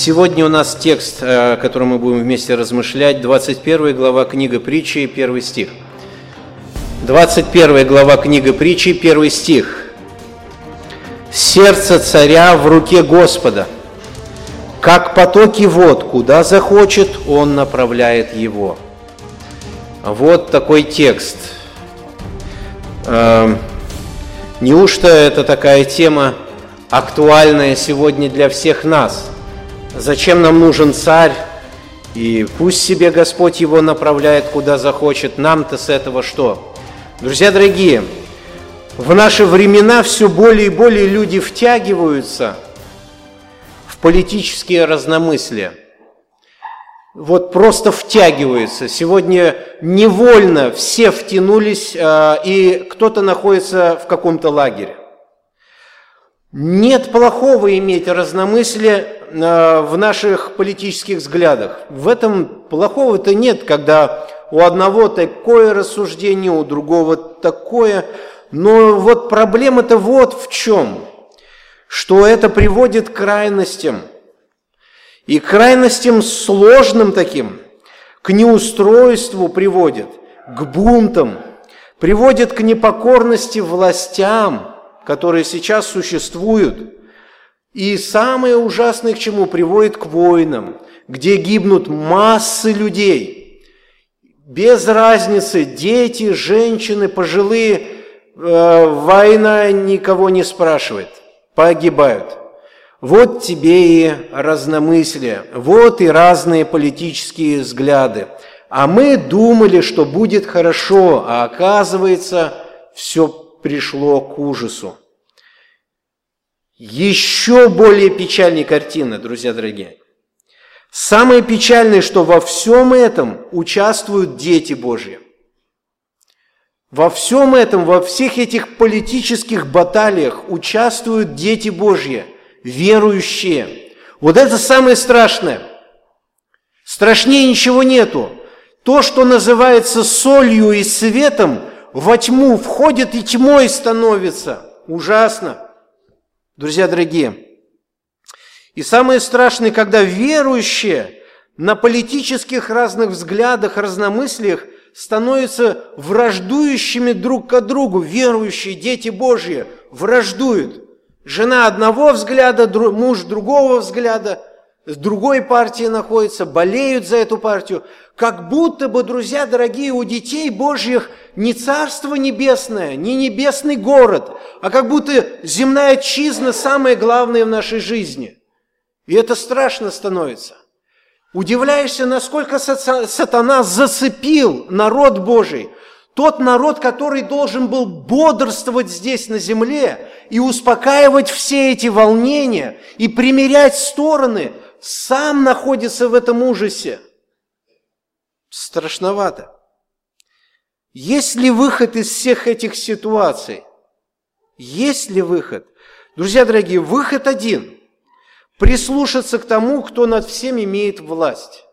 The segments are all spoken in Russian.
Сегодня у нас текст, о котором мы будем вместе размышлять, 21 глава книга притчи, 1 стих. 21 глава книга притчи, 1 стих. «Сердце царя в руке Господа, как потоки вод, куда захочет, он направляет его». Вот такой текст. Эм, неужто это такая тема актуальная сегодня для всех нас – Зачем нам нужен царь? И пусть себе Господь его направляет, куда захочет. Нам-то с этого что? Друзья дорогие, в наши времена все более и более люди втягиваются в политические разномыслия. Вот просто втягиваются. Сегодня невольно все втянулись, а, и кто-то находится в каком-то лагере. Нет плохого иметь разномыслие в наших политических взглядах. В этом плохого-то нет, когда у одного такое рассуждение, у другого такое. Но вот проблема-то вот в чем, что это приводит к крайностям. И крайностям сложным таким, к неустройству приводит, к бунтам, приводит к непокорности властям, которые сейчас существуют – и самое ужасное к чему приводит к войнам, где гибнут массы людей. Без разницы, дети, женщины, пожилые, э, война никого не спрашивает, погибают. Вот тебе и разномыслие, вот и разные политические взгляды. А мы думали, что будет хорошо, а оказывается, все пришло к ужасу. Еще более печальная картина, друзья дорогие. Самое печальное, что во всем этом участвуют дети Божьи. Во всем этом, во всех этих политических баталиях участвуют дети Божьи, верующие. Вот это самое страшное. Страшнее ничего нету. То, что называется солью и светом, во тьму входит и тьмой становится. Ужасно. Друзья дорогие, и самое страшное, когда верующие на политических разных взглядах, разномыслиях становятся враждующими друг к другу. Верующие, дети Божьи враждуют. Жена одного взгляда, муж другого взгляда, с другой партии находится, болеют за эту партию. Как будто бы, друзья дорогие, у детей Божьих не царство небесное, не небесный город, а как будто земная чизна самое главное в нашей жизни. И это страшно становится. Удивляешься, насколько сатана зацепил народ Божий. Тот народ, который должен был бодрствовать здесь на земле и успокаивать все эти волнения и примерять стороны, сам находится в этом ужасе. Страшновато. Есть ли выход из всех этих ситуаций? Есть ли выход? Друзья дорогие, выход один. Прислушаться к тому, кто над всем имеет власть.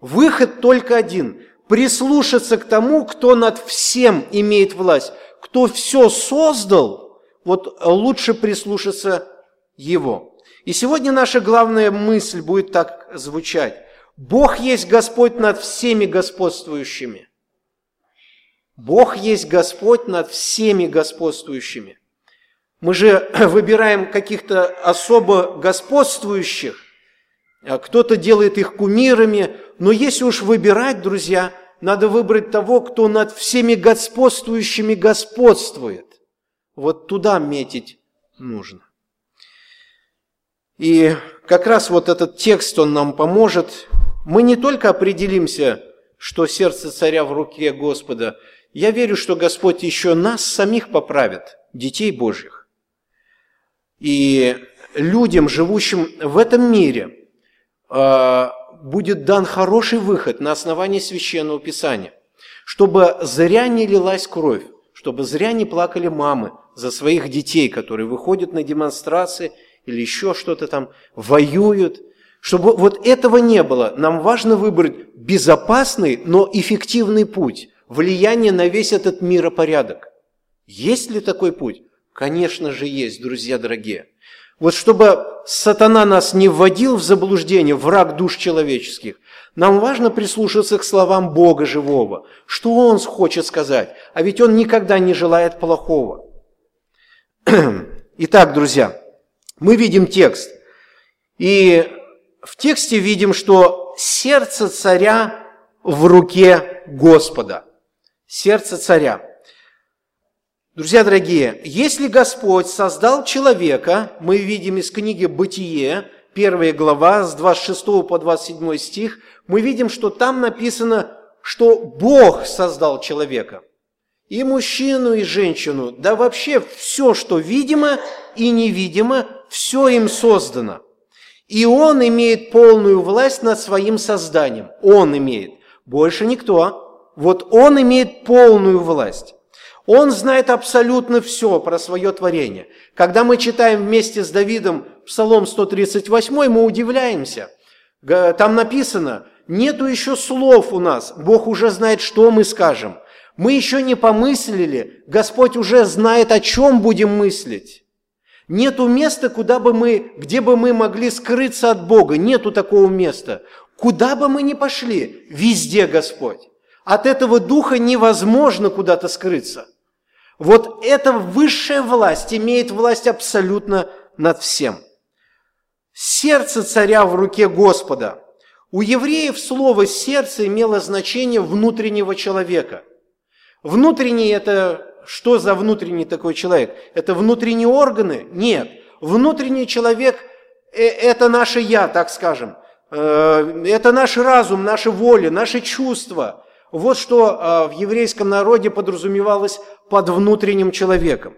Выход только один. Прислушаться к тому, кто над всем имеет власть. Кто все создал, вот лучше прислушаться его. И сегодня наша главная мысль будет так звучать. Бог есть Господь над всеми господствующими. Бог есть Господь над всеми господствующими. Мы же выбираем каких-то особо господствующих, а кто-то делает их кумирами, но если уж выбирать, друзья, надо выбрать того, кто над всеми господствующими господствует. Вот туда метить нужно. И как раз вот этот текст, он нам поможет. Мы не только определимся, что сердце царя в руке Господа, я верю, что Господь еще нас самих поправит, детей Божьих. И людям, живущим в этом мире, а, будет дан хороший выход на основании Священного Писания, чтобы зря не лилась кровь, чтобы зря не плакали мамы за своих детей, которые выходят на демонстрации или еще что-то там, воюют. Чтобы вот этого не было, нам важно выбрать безопасный, но эффективный путь – влияние на весь этот миропорядок. Есть ли такой путь? Конечно же есть, друзья дорогие. Вот чтобы сатана нас не вводил в заблуждение, враг душ человеческих, нам важно прислушаться к словам Бога живого. Что Он хочет сказать? А ведь Он никогда не желает плохого. Итак, друзья, мы видим текст. И в тексте видим, что сердце царя в руке Господа. Сердце царя. Друзья дорогие, если Господь создал человека, мы видим из книги «Бытие», первая глава, с 26 по 27 стих, мы видим, что там написано, что Бог создал человека. И мужчину, и женщину, да вообще все, что видимо и невидимо, все им создано. И Он имеет полную власть над своим созданием. Он имеет. Больше никто. Вот Он имеет полную власть. Он знает абсолютно все про свое творение. Когда мы читаем вместе с Давидом Псалом 138, мы удивляемся. Там написано, нету еще слов у нас, Бог уже знает, что мы скажем. Мы еще не помыслили, Господь уже знает, о чем будем мыслить. Нету места, куда бы мы, где бы мы могли скрыться от Бога. Нету такого места. Куда бы мы ни пошли, везде Господь. От этого духа невозможно куда-то скрыться. Вот эта высшая власть имеет власть абсолютно над всем. Сердце царя в руке Господа. У евреев слово «сердце» имело значение внутреннего человека. Внутренний – это что за внутренний такой человек? Это внутренние органы? Нет. Внутренний человек э, – это наше «я», так скажем. Э, это наш разум, наша воля, наши чувства. Вот что э, в еврейском народе подразумевалось под внутренним человеком.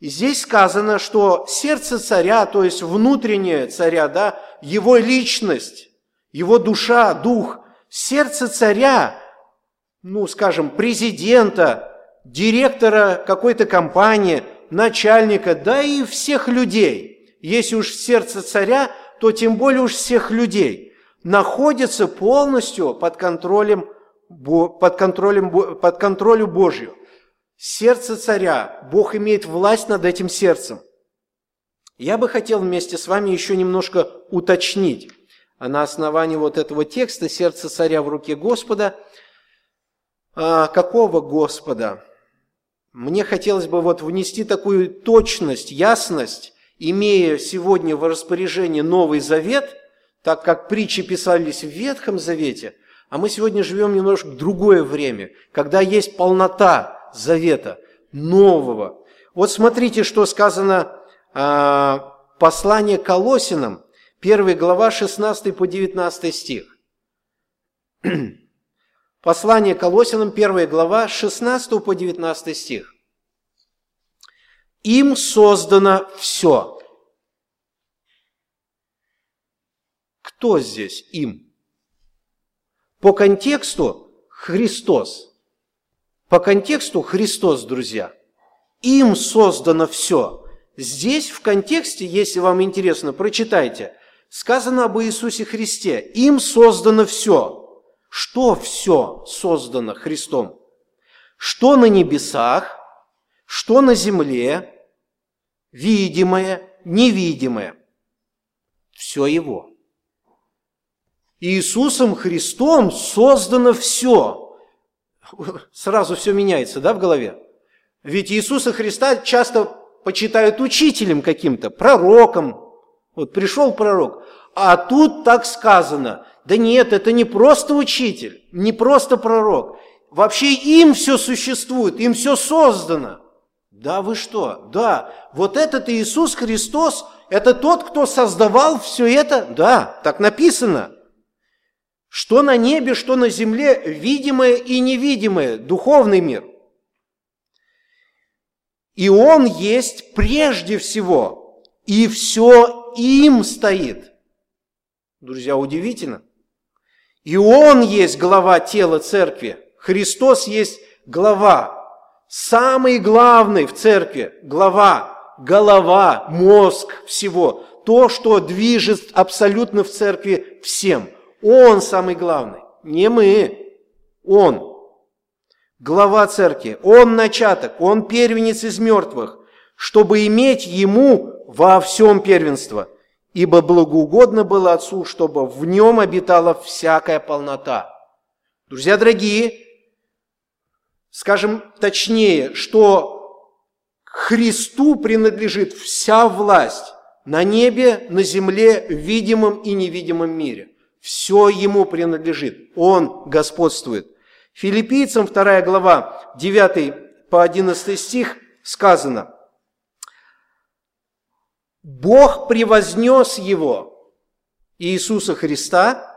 И здесь сказано, что сердце царя, то есть внутреннее царя, да, его личность, его душа, дух, сердце царя, ну, скажем, президента, директора какой-то компании, начальника, да и всех людей. Если уж сердце царя, то тем более уж всех людей находится полностью под контролем, под контролем, под контролем Божью сердце царя. Бог имеет власть над этим сердцем. Я бы хотел вместе с вами еще немножко уточнить, а на основании вот этого текста «Сердце царя в руке Господа», а какого Господа? Мне хотелось бы вот внести такую точность, ясность, имея сегодня в распоряжении Новый Завет, так как притчи писались в Ветхом Завете, а мы сегодня живем немножко в другое время, когда есть полнота Завета, нового. Вот смотрите, что сказано э, послание Колосинам, 1 глава, 16 по 19 стих. Послание Колосинам, 1 глава, 16 по 19 стих. Им создано все. Кто здесь им? По контексту Христос. По контексту Христос, друзья. Им создано все. Здесь в контексте, если вам интересно, прочитайте. Сказано об Иисусе Христе. Им создано все. Что все создано Христом? Что на небесах, что на земле, видимое, невидимое. Все Его. Иисусом Христом создано все сразу все меняется, да, в голове? Ведь Иисуса Христа часто почитают учителем каким-то, пророком. Вот пришел пророк, а тут так сказано. Да нет, это не просто учитель, не просто пророк. Вообще им все существует, им все создано. Да вы что? Да, вот этот Иисус Христос, это тот, кто создавал все это? Да, так написано. Что на небе, что на земле, видимое и невидимое, духовный мир. И Он есть прежде всего, и все им стоит. Друзья, удивительно. И Он есть глава тела церкви. Христос есть глава, самый главный в церкви, глава, голова, мозг всего. То, что движет абсолютно в церкви всем – он самый главный, не мы, Он. Глава церкви, Он начаток, Он первенец из мертвых, чтобы иметь Ему во всем первенство, ибо благоугодно было Отцу, чтобы в Нем обитала всякая полнота. Друзья дорогие, скажем точнее, что Христу принадлежит вся власть на небе, на земле, в видимом и невидимом мире. Все Ему принадлежит. Он господствует. Филиппийцам 2 глава 9 по 11 стих сказано, Бог превознес Его, Иисуса Христа,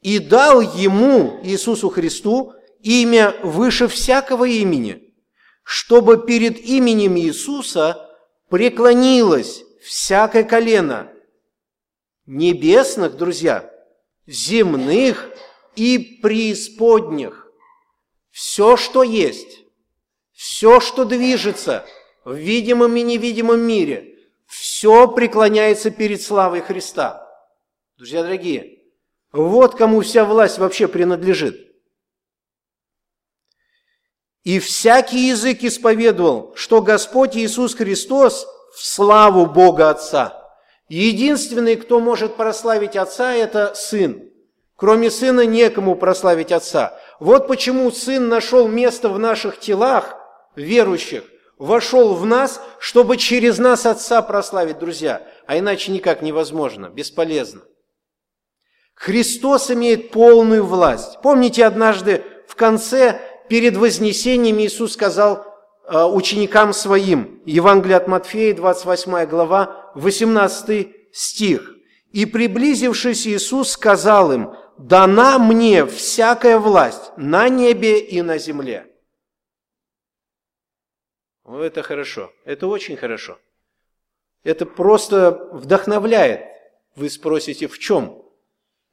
и дал Ему, Иисусу Христу, имя выше всякого имени, чтобы перед именем Иисуса преклонилось всякое колено небесных, друзья, земных и преисподних. Все, что есть, все, что движется в видимом и невидимом мире, все преклоняется перед славой Христа. Друзья дорогие, вот кому вся власть вообще принадлежит. И всякий язык исповедовал, что Господь Иисус Христос в славу Бога Отца. Единственный, кто может прославить Отца, это Сын. Кроме Сына некому прославить Отца. Вот почему Сын нашел место в наших телах, верующих, вошел в нас, чтобы через нас Отца прославить, друзья. А иначе никак невозможно, бесполезно. Христос имеет полную власть. Помните, однажды в конце, перед Вознесением, Иисус сказал Э, ученикам своим. Евангелие от Матфея, 28 глава, 18 стих. «И приблизившись, Иисус сказал им, «Дана мне всякая власть на небе и на земле». Ну, это хорошо, это очень хорошо. Это просто вдохновляет. Вы спросите, в чем?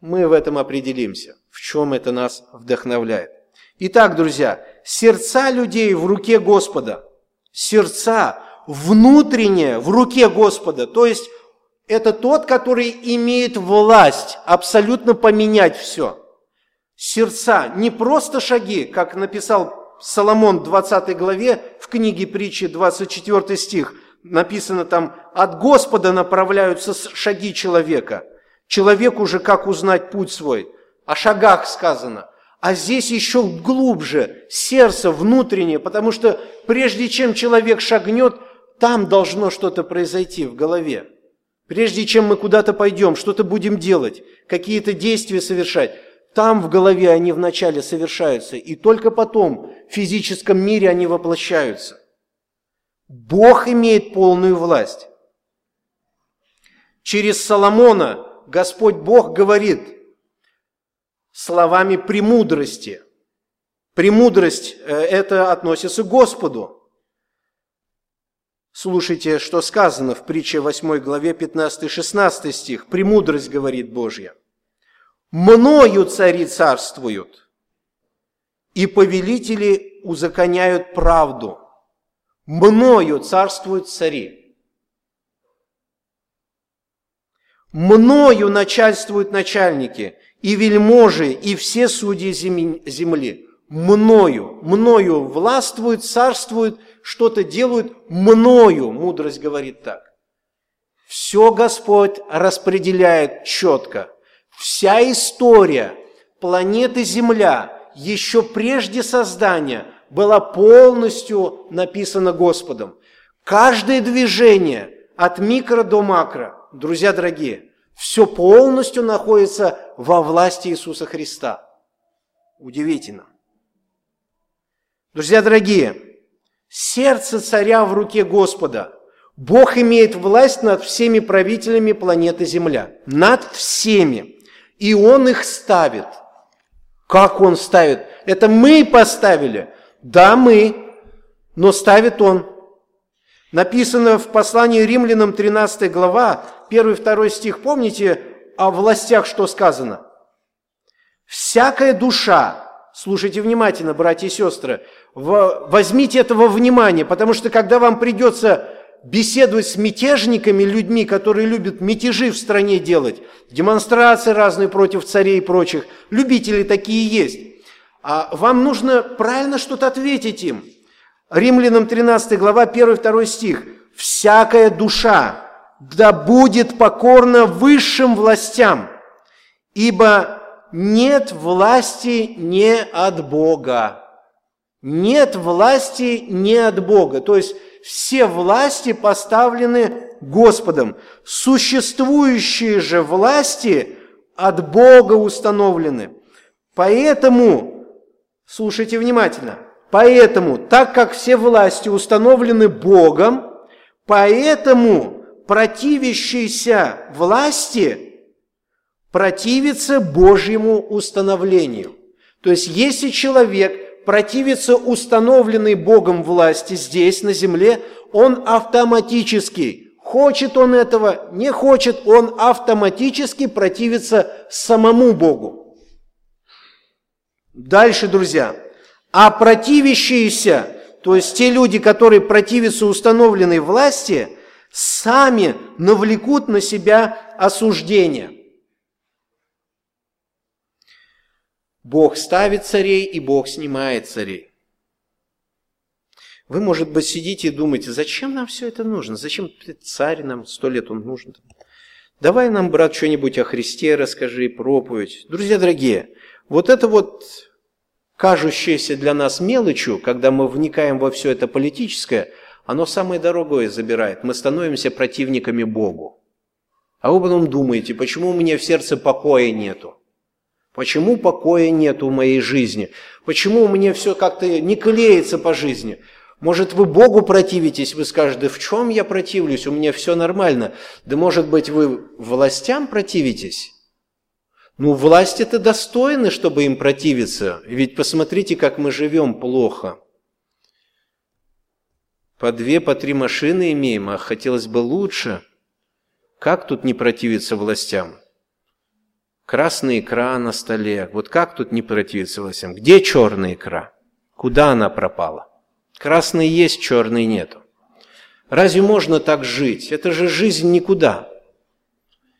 Мы в этом определимся, в чем это нас вдохновляет. Итак, друзья, сердца людей в руке Господа. Сердца внутреннее в руке Господа. То есть это тот, который имеет власть абсолютно поменять все. Сердца, не просто шаги, как написал Соломон в 20 главе книге притчи 24 стих, написано там, от Господа направляются шаги человека. Человек уже как узнать путь свой. О шагах сказано. А здесь еще глубже, сердце внутреннее, потому что прежде чем человек шагнет, там должно что-то произойти в голове. Прежде чем мы куда-то пойдем, что-то будем делать, какие-то действия совершать, там в голове они вначале совершаются, и только потом в физическом мире они воплощаются. Бог имеет полную власть. Через Соломона Господь Бог говорит – словами премудрости. Премудрость э, это относится к Господу. Слушайте, что сказано в притче 8 главе 15-16 стих. Премудрость говорит Божья. «Мною цари царствуют, и повелители узаконяют правду. Мною царствуют цари. Мною начальствуют начальники, и вельможи, и все судьи земли. Мною, мною властвуют, царствуют, что-то делают, мною, мудрость говорит так. Все Господь распределяет четко. Вся история планеты Земля еще прежде создания была полностью написана Господом. Каждое движение от микро до макро, друзья дорогие – все полностью находится во власти Иисуса Христа. Удивительно. Друзья дорогие, сердце царя в руке Господа. Бог имеет власть над всеми правителями планеты Земля. Над всеми. И Он их ставит. Как Он ставит? Это мы поставили. Да, мы. Но ставит Он. Написано в послании римлянам 13 глава, 1-2 стих, помните о властях, что сказано? «Всякая душа, слушайте внимательно, братья и сестры, возьмите этого внимания, потому что когда вам придется беседовать с мятежниками, людьми, которые любят мятежи в стране делать, демонстрации разные против царей и прочих, любители такие есть, а вам нужно правильно что-то ответить им – Римлянам 13 глава 1-2 стих. «Всякая душа да будет покорна высшим властям, ибо нет власти не от Бога». Нет власти не от Бога. То есть все власти поставлены Господом. Существующие же власти от Бога установлены. Поэтому, слушайте внимательно, поэтому, так как все власти установлены Богом, поэтому противящийся власти противится Божьему установлению. То есть, если человек противится установленной Богом власти здесь, на земле, он автоматически Хочет он этого, не хочет, он автоматически противится самому Богу. Дальше, друзья. А противящиеся, то есть те люди, которые противятся установленной власти, сами навлекут на себя осуждение. Бог ставит царей, и Бог снимает царей. Вы, может быть, сидите и думаете, зачем нам все это нужно? Зачем царь нам сто лет он нужен? Давай нам, брат, что-нибудь о Христе расскажи, проповедь. Друзья дорогие, вот это вот кажущееся для нас мелочью, когда мы вникаем во все это политическое, оно самое дорогое забирает. Мы становимся противниками Богу. А вы потом думаете, почему у меня в сердце покоя нету? Почему покоя нету в моей жизни? Почему меня все как-то не клеится по жизни? Может, вы Богу противитесь, вы скажете, да в чем я противлюсь, у меня все нормально. Да может быть, вы властям противитесь? Ну, власти-то достойны, чтобы им противиться. Ведь посмотрите, как мы живем плохо. По две, по три машины имеем, а хотелось бы лучше. Как тут не противиться властям? Красная икра на столе. Вот как тут не противиться властям? Где черная икра? Куда она пропала? Красный есть, черный нету. Разве можно так жить? Это же жизнь никуда.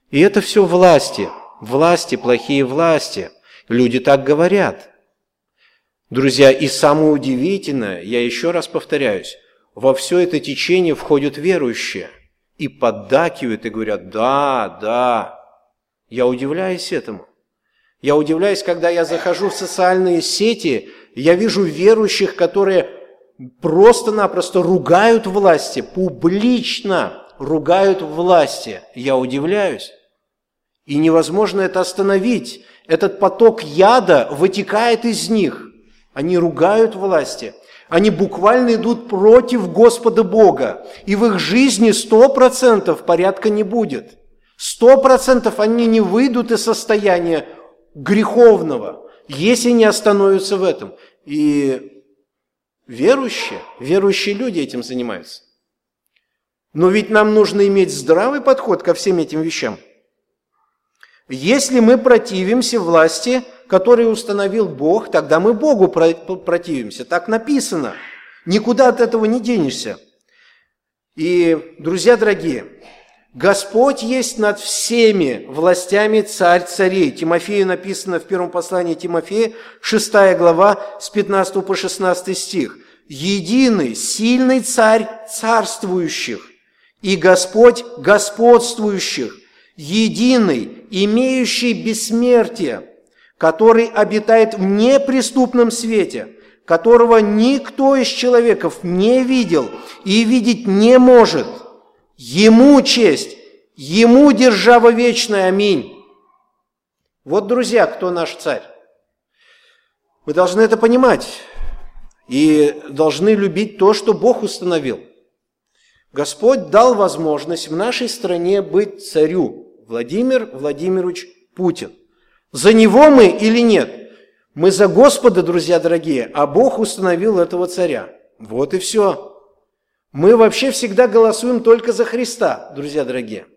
И это все власти. Власти, плохие власти. Люди так говорят. Друзья, и самое удивительное, я еще раз повторяюсь, во все это течение входят верующие и поддакивают и говорят, да, да. Я удивляюсь этому. Я удивляюсь, когда я захожу в социальные сети, я вижу верующих, которые просто-напросто ругают власти, публично ругают власти. Я удивляюсь. И невозможно это остановить. Этот поток яда вытекает из них. Они ругают власти. Они буквально идут против Господа Бога. И в их жизни сто процентов порядка не будет. Сто процентов они не выйдут из состояния греховного, если не остановятся в этом. И Верующие, верующие люди этим занимаются. Но ведь нам нужно иметь здравый подход ко всем этим вещам. Если мы противимся власти, которую установил Бог, тогда мы Богу противимся. Так написано. Никуда от этого не денешься. И, друзья дорогие, Господь есть над всеми властями царь царей. Тимофею написано в первом послании Тимофея, 6 глава, с 15 по 16 стих. «Единый, сильный царь царствующих, и Господь господствующих, единый, имеющий бессмертие, который обитает в неприступном свете, которого никто из человеков не видел и видеть не может – Ему честь, Ему держава вечная, аминь. Вот, друзья, кто наш царь. Вы должны это понимать и должны любить то, что Бог установил. Господь дал возможность в нашей стране быть царю Владимир Владимирович Путин. За него мы или нет? Мы за Господа, друзья дорогие, а Бог установил этого царя. Вот и все. Мы вообще всегда голосуем только за Христа, друзья дорогие.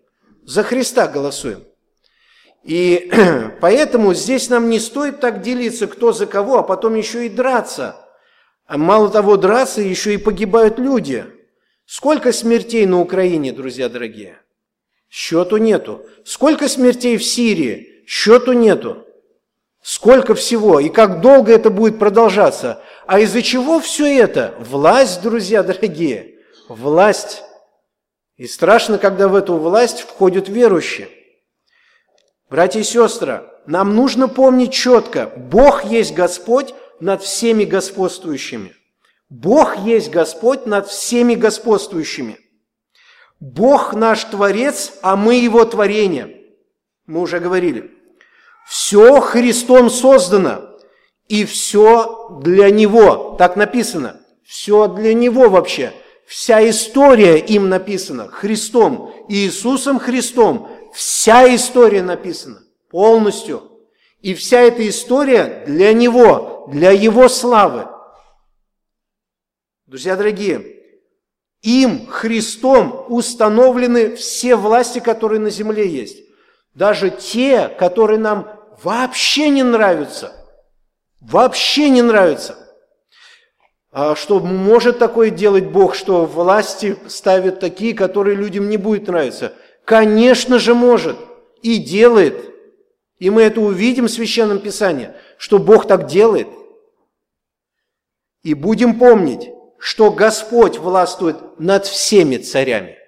За Христа голосуем. И поэтому здесь нам не стоит так делиться, кто за кого, а потом еще и драться. А мало того, драться, еще и погибают люди. Сколько смертей на Украине, друзья дорогие? Счету нету. Сколько смертей в Сирии? Счету нету. Сколько всего и как долго это будет продолжаться. А из-за чего все это? Власть, друзья дорогие, власть. И страшно, когда в эту власть входят верующие. Братья и сестры, нам нужно помнить четко, Бог есть Господь над всеми господствующими. Бог есть Господь над всеми господствующими. Бог наш Творец, а мы Его творение. Мы уже говорили. Все Христом создано, и все для Него. Так написано. Все для Него вообще. Вся история им написана. Христом, Иисусом Христом. Вся история написана. Полностью. И вся эта история для Него, для Его славы. Друзья дорогие, им, Христом, установлены все власти, которые на земле есть. Даже те, которые нам вообще не нравятся. Вообще не нравятся. А что может такое делать Бог, что власти ставят такие, которые людям не будет нравиться? Конечно же может. И делает. И мы это увидим в Священном Писании, что Бог так делает. И будем помнить, что Господь властвует над всеми царями.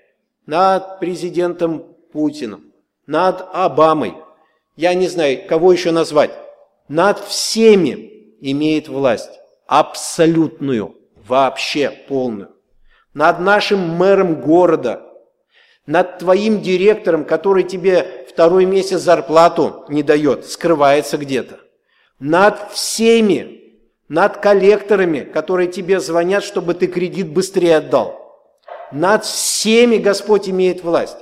Над президентом Путиным, над Обамой. Я не знаю, кого еще назвать. Над всеми имеет власть. Абсолютную, вообще полную. Над нашим мэром города, над твоим директором, который тебе второй месяц зарплату не дает, скрывается где-то. Над всеми, над коллекторами, которые тебе звонят, чтобы ты кредит быстрее отдал. Над всеми Господь имеет власть.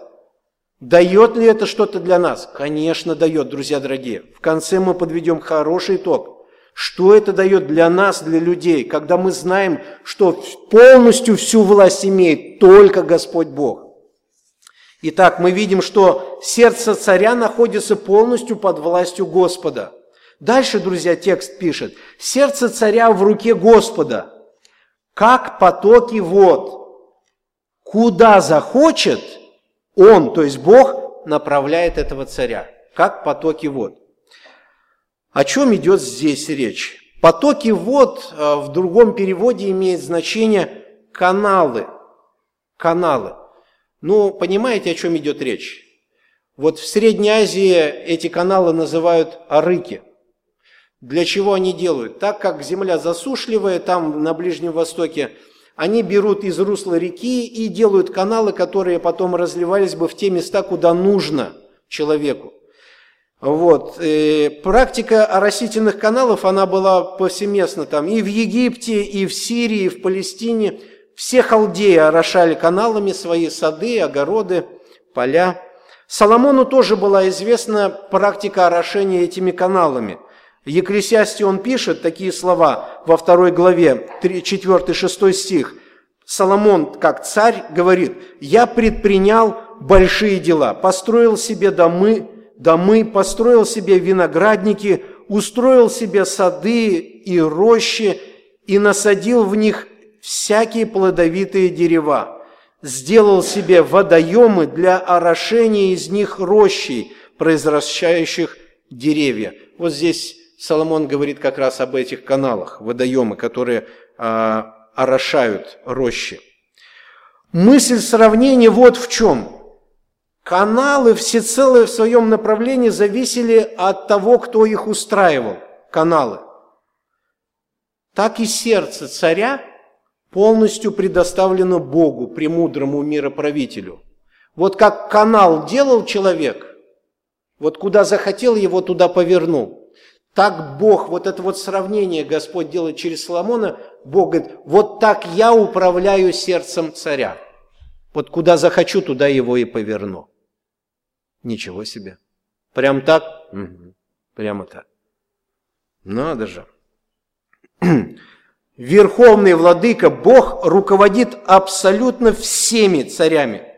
Дает ли это что-то для нас? Конечно, дает, друзья дорогие. В конце мы подведем хороший итог. Что это дает для нас, для людей, когда мы знаем, что полностью всю власть имеет только Господь Бог? Итак, мы видим, что сердце царя находится полностью под властью Господа. Дальше, друзья, текст пишет. Сердце царя в руке Господа, как потоки вод. Куда захочет – он, то есть Бог, направляет этого царя, как потоки вод. О чем идет здесь речь? Потоки вод э, в другом переводе имеет значение каналы. Каналы. Ну, понимаете, о чем идет речь? Вот в Средней Азии эти каналы называют арыки. Для чего они делают? Так как земля засушливая, там на Ближнем Востоке они берут из русла реки и делают каналы, которые потом разливались бы в те места, куда нужно человеку. Вот. И практика оросительных каналов, она была повсеместно там и в Египте, и в Сирии, и в Палестине. Все халдеи орошали каналами свои сады, огороды, поля. Соломону тоже была известна практика орошения этими каналами. В Екклесиасте он пишет такие слова во второй главе, 4-6 стих. Соломон, как царь, говорит, «Я предпринял большие дела, построил себе домы, домы, построил себе виноградники, устроил себе сады и рощи и насадил в них всякие плодовитые дерева, сделал себе водоемы для орошения из них рощей, произвращающих деревья». Вот здесь Соломон говорит как раз об этих каналах, водоемы, которые а, орошают рощи. Мысль сравнения вот в чем. Каналы всецело в своем направлении зависели от того, кто их устраивал, каналы. Так и сердце царя полностью предоставлено Богу, премудрому мироправителю. Вот как канал делал человек, вот куда захотел, его туда повернул – так Бог, вот это вот сравнение Господь делает через Соломона, Бог говорит, вот так я управляю сердцем царя. Вот куда захочу, туда его и поверну. Ничего себе. Прям так? Угу. Прямо так. Надо же. Верховный владыка, Бог руководит абсолютно всеми царями,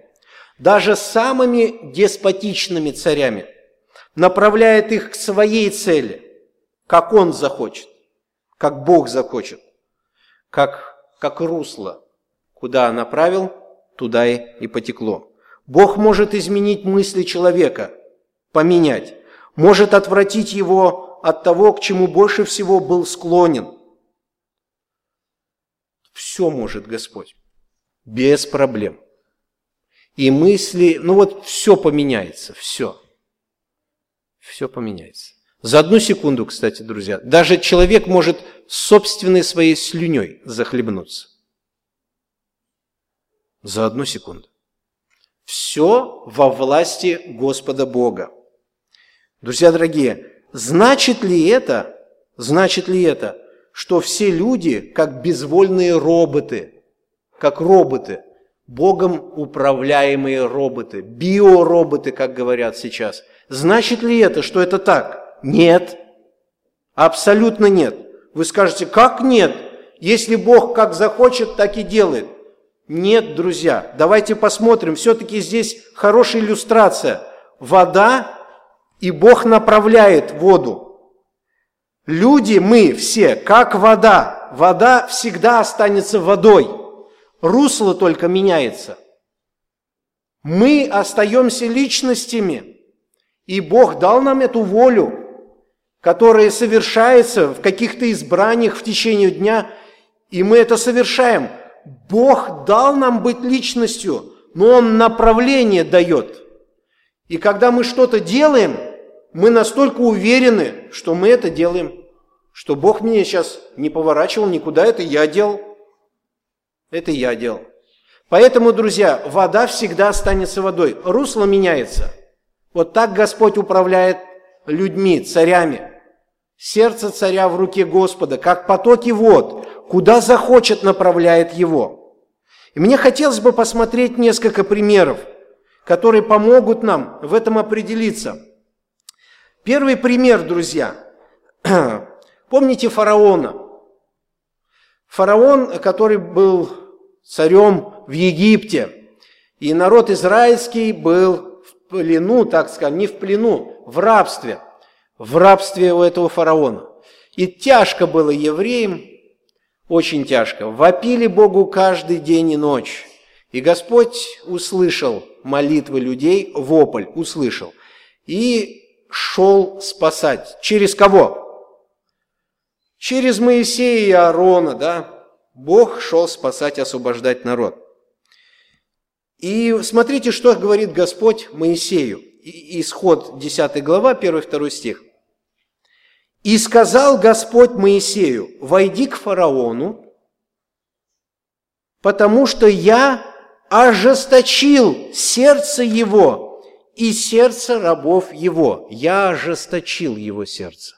даже самыми деспотичными царями, направляет их к своей цели как Он захочет, как Бог захочет, как, как русло, куда направил, туда и, и потекло. Бог может изменить мысли человека, поменять, может отвратить его от того, к чему больше всего был склонен. Все может Господь. Без проблем. И мысли, ну вот все поменяется, все. Все поменяется. За одну секунду, кстати, друзья, даже человек может собственной своей слюней захлебнуться. За одну секунду. Все во власти Господа Бога. Друзья дорогие, значит ли это, значит ли это, что все люди, как безвольные роботы, как роботы, Богом управляемые роботы, биороботы, как говорят сейчас. Значит ли это, что это так? Нет. Абсолютно нет. Вы скажете, как нет? Если Бог как захочет, так и делает. Нет, друзья, давайте посмотрим. Все-таки здесь хорошая иллюстрация. Вода, и Бог направляет воду. Люди, мы все, как вода. Вода всегда останется водой. Русло только меняется. Мы остаемся личностями. И Бог дал нам эту волю, которая совершается в каких-то избраниях в течение дня, и мы это совершаем. Бог дал нам быть личностью, но Он направление дает. И когда мы что-то делаем – мы настолько уверены, что мы это делаем, что Бог меня сейчас не поворачивал никуда, это я делал. Это я делал. Поэтому, друзья, вода всегда останется водой. Русло меняется. Вот так Господь управляет людьми, царями. Сердце царя в руке Господа, как потоки вод, куда захочет, направляет его. И мне хотелось бы посмотреть несколько примеров, которые помогут нам в этом определиться – Первый пример, друзья. Помните фараона? Фараон, который был царем в Египте, и народ израильский был в плену, так скажем, не в плену, в рабстве, в рабстве у этого фараона. И тяжко было евреям, очень тяжко. Вопили Богу каждый день и ночь. И Господь услышал молитвы людей, вопль услышал. И шел спасать. Через кого? Через Моисея и Аарона, да? Бог шел спасать, освобождать народ. И смотрите, что говорит Господь Моисею. Исход 10 глава, 1-2 стих. «И сказал Господь Моисею, войди к фараону, потому что я ожесточил сердце его и сердце рабов его. Я ожесточил его сердце.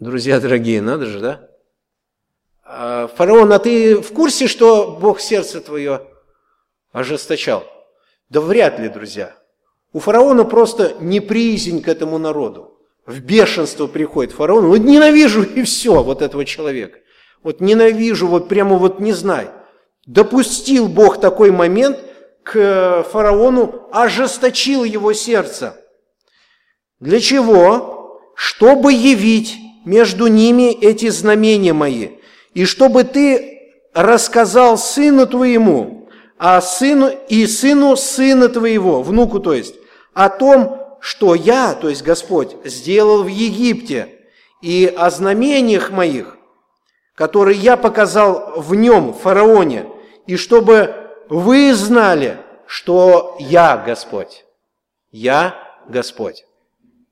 Друзья дорогие, надо же, да? А, фараон, а ты в курсе, что Бог сердце твое ожесточал? Да вряд ли, друзья. У фараона просто неприязнь к этому народу. В бешенство приходит фараон. Вот ненавижу и все вот этого человека. Вот ненавижу, вот прямо вот не знаю. Допустил Бог такой момент, к фараону, ожесточил его сердце. Для чего? Чтобы явить между ними эти знамения мои, и чтобы ты рассказал сыну твоему, а сыну и сыну сына твоего, внуку то есть, о том, что я, то есть Господь, сделал в Египте, и о знамениях моих, которые я показал в нем, фараоне, и чтобы вы знали, что я Господь. Я Господь.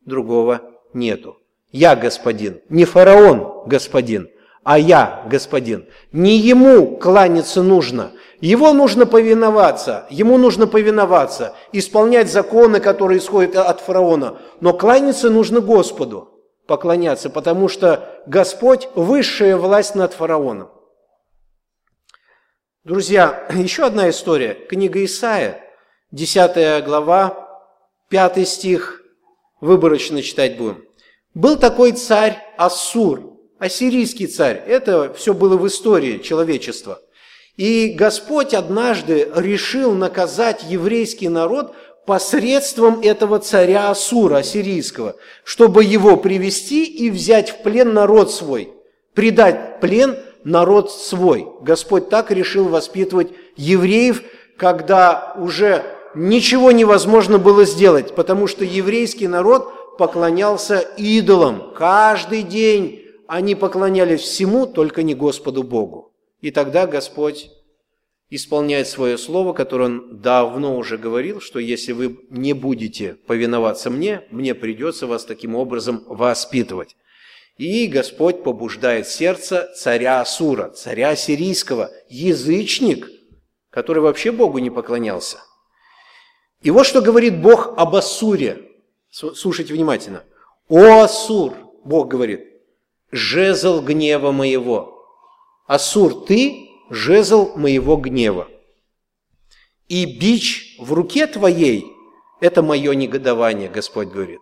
Другого нету. Я господин. Не фараон господин, а я господин. Не ему кланяться нужно. Его нужно повиноваться, ему нужно повиноваться, исполнять законы, которые исходят от фараона. Но кланяться нужно Господу, поклоняться, потому что Господь – высшая власть над фараоном. Друзья, еще одна история. Книга Исаия, 10 глава, 5 стих, выборочно читать будем. Был такой царь Ассур, ассирийский царь. Это все было в истории человечества. И Господь однажды решил наказать еврейский народ посредством этого царя Асура, ассирийского, чтобы его привести и взять в плен народ свой, предать плен народ свой. Господь так решил воспитывать евреев, когда уже ничего невозможно было сделать, потому что еврейский народ поклонялся идолам. Каждый день они поклонялись всему, только не Господу Богу. И тогда Господь исполняет свое слово, которое Он давно уже говорил, что если вы не будете повиноваться мне, мне придется вас таким образом воспитывать. И Господь побуждает сердце царя Асура, царя сирийского, язычник, который вообще Богу не поклонялся. И вот что говорит Бог об Асуре. Слушайте внимательно. «О Асур!» Бог говорит, «жезл гнева моего». Асур, ты – жезл моего гнева. И бич в руке твоей – это мое негодование, Господь говорит.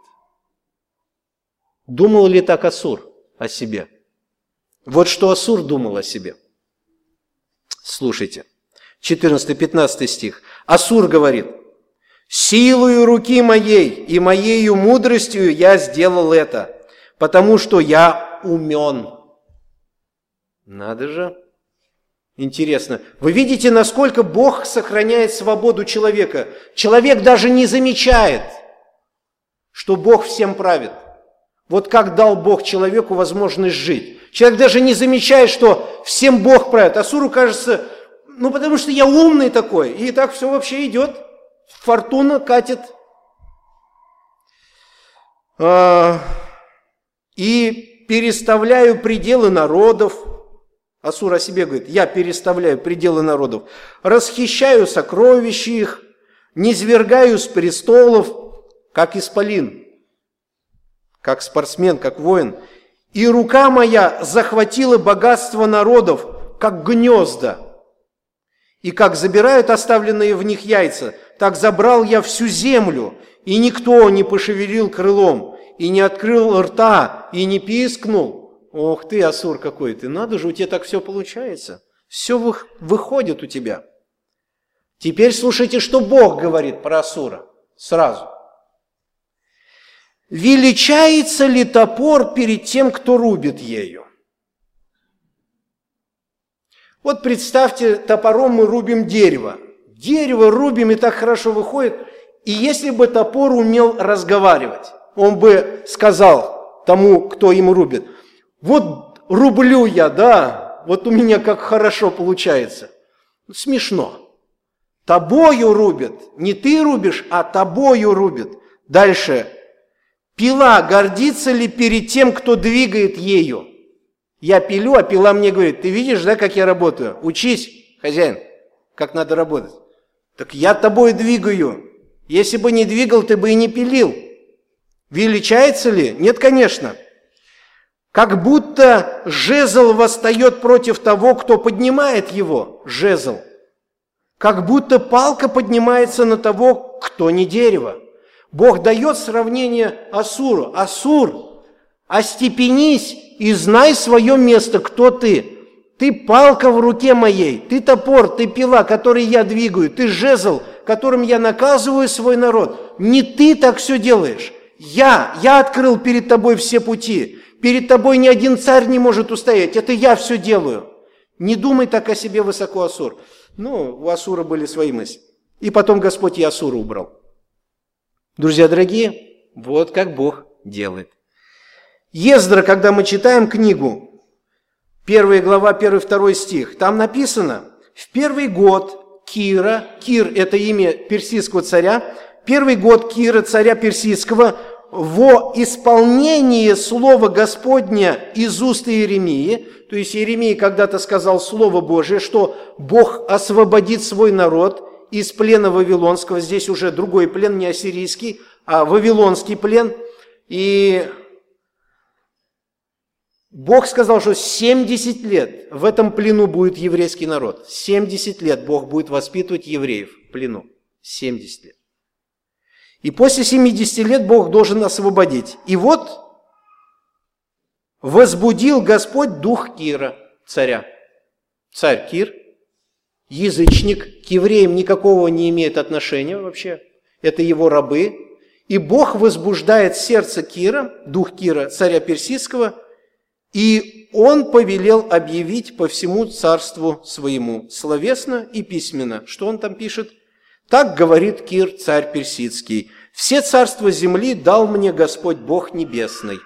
Думал ли так Асур о себе? Вот что Асур думал о себе. Слушайте, 14-15 стих. Асур говорит, «Силою руки моей и моею мудростью я сделал это, потому что я умен». Надо же. Интересно. Вы видите, насколько Бог сохраняет свободу человека. Человек даже не замечает, что Бог всем правит. Вот как дал Бог человеку возможность жить. Человек даже не замечает, что всем Бог правит. Асуру кажется, ну потому что я умный такой, и так все вообще идет. Фортуна катит. А, и переставляю пределы народов. Асур о себе говорит, я переставляю пределы народов. Расхищаю сокровища их, низвергаю с престолов, как исполин как спортсмен, как воин. И рука моя захватила богатство народов, как гнезда. И как забирают оставленные в них яйца, так забрал я всю землю, и никто не пошевелил крылом, и не открыл рта, и не пискнул. Ох ты, Асур какой ты, надо же, у тебя так все получается. Все выходит у тебя. Теперь слушайте, что Бог говорит про Асура. Сразу. Величается ли топор перед тем, кто рубит ею? Вот представьте, топором мы рубим дерево. Дерево рубим, и так хорошо выходит. И если бы топор умел разговаривать, он бы сказал тому, кто им рубит, вот рублю я, да, вот у меня как хорошо получается. Смешно. Тобою рубят. Не ты рубишь, а тобою рубят. Дальше Пила гордится ли перед тем, кто двигает ею? Я пилю, а пила мне говорит, ты видишь, да, как я работаю? Учись, хозяин, как надо работать. Так я тобой двигаю. Если бы не двигал, ты бы и не пилил. Величается ли? Нет, конечно. Как будто жезл восстает против того, кто поднимает его, жезл. Как будто палка поднимается на того, кто не дерево. Бог дает сравнение Асуру. Асур, остепенись и знай свое место, кто ты. Ты палка в руке моей, ты топор, ты пила, который я двигаю, ты жезл, которым я наказываю свой народ. Не ты так все делаешь. Я, я открыл перед тобой все пути. Перед тобой ни один царь не может устоять. Это я все делаю. Не думай так о себе высоко, Асур. Ну, у Асура были свои мысли. И потом Господь и Асура убрал. Друзья дорогие, вот как Бог делает. Ездра, когда мы читаем книгу, первая глава, первый, второй стих, там написано, в первый год Кира, Кир – это имя персидского царя, первый год Кира, царя персидского, во исполнение слова Господня из уст Иеремии, то есть Иеремия когда-то сказал Слово Божие, что Бог освободит свой народ – из плена Вавилонского, здесь уже другой плен, не ассирийский, а Вавилонский плен. И Бог сказал, что 70 лет в этом плену будет еврейский народ. 70 лет Бог будет воспитывать евреев в плену. 70 лет. И после 70 лет Бог должен освободить. И вот возбудил Господь дух Кира, царя. Царь Кир – язычник, к евреям никакого не имеет отношения вообще. Это его рабы. И Бог возбуждает сердце Кира, дух Кира, царя персидского, и он повелел объявить по всему царству своему, словесно и письменно. Что он там пишет? Так говорит Кир, царь персидский. «Все царства земли дал мне Господь Бог Небесный.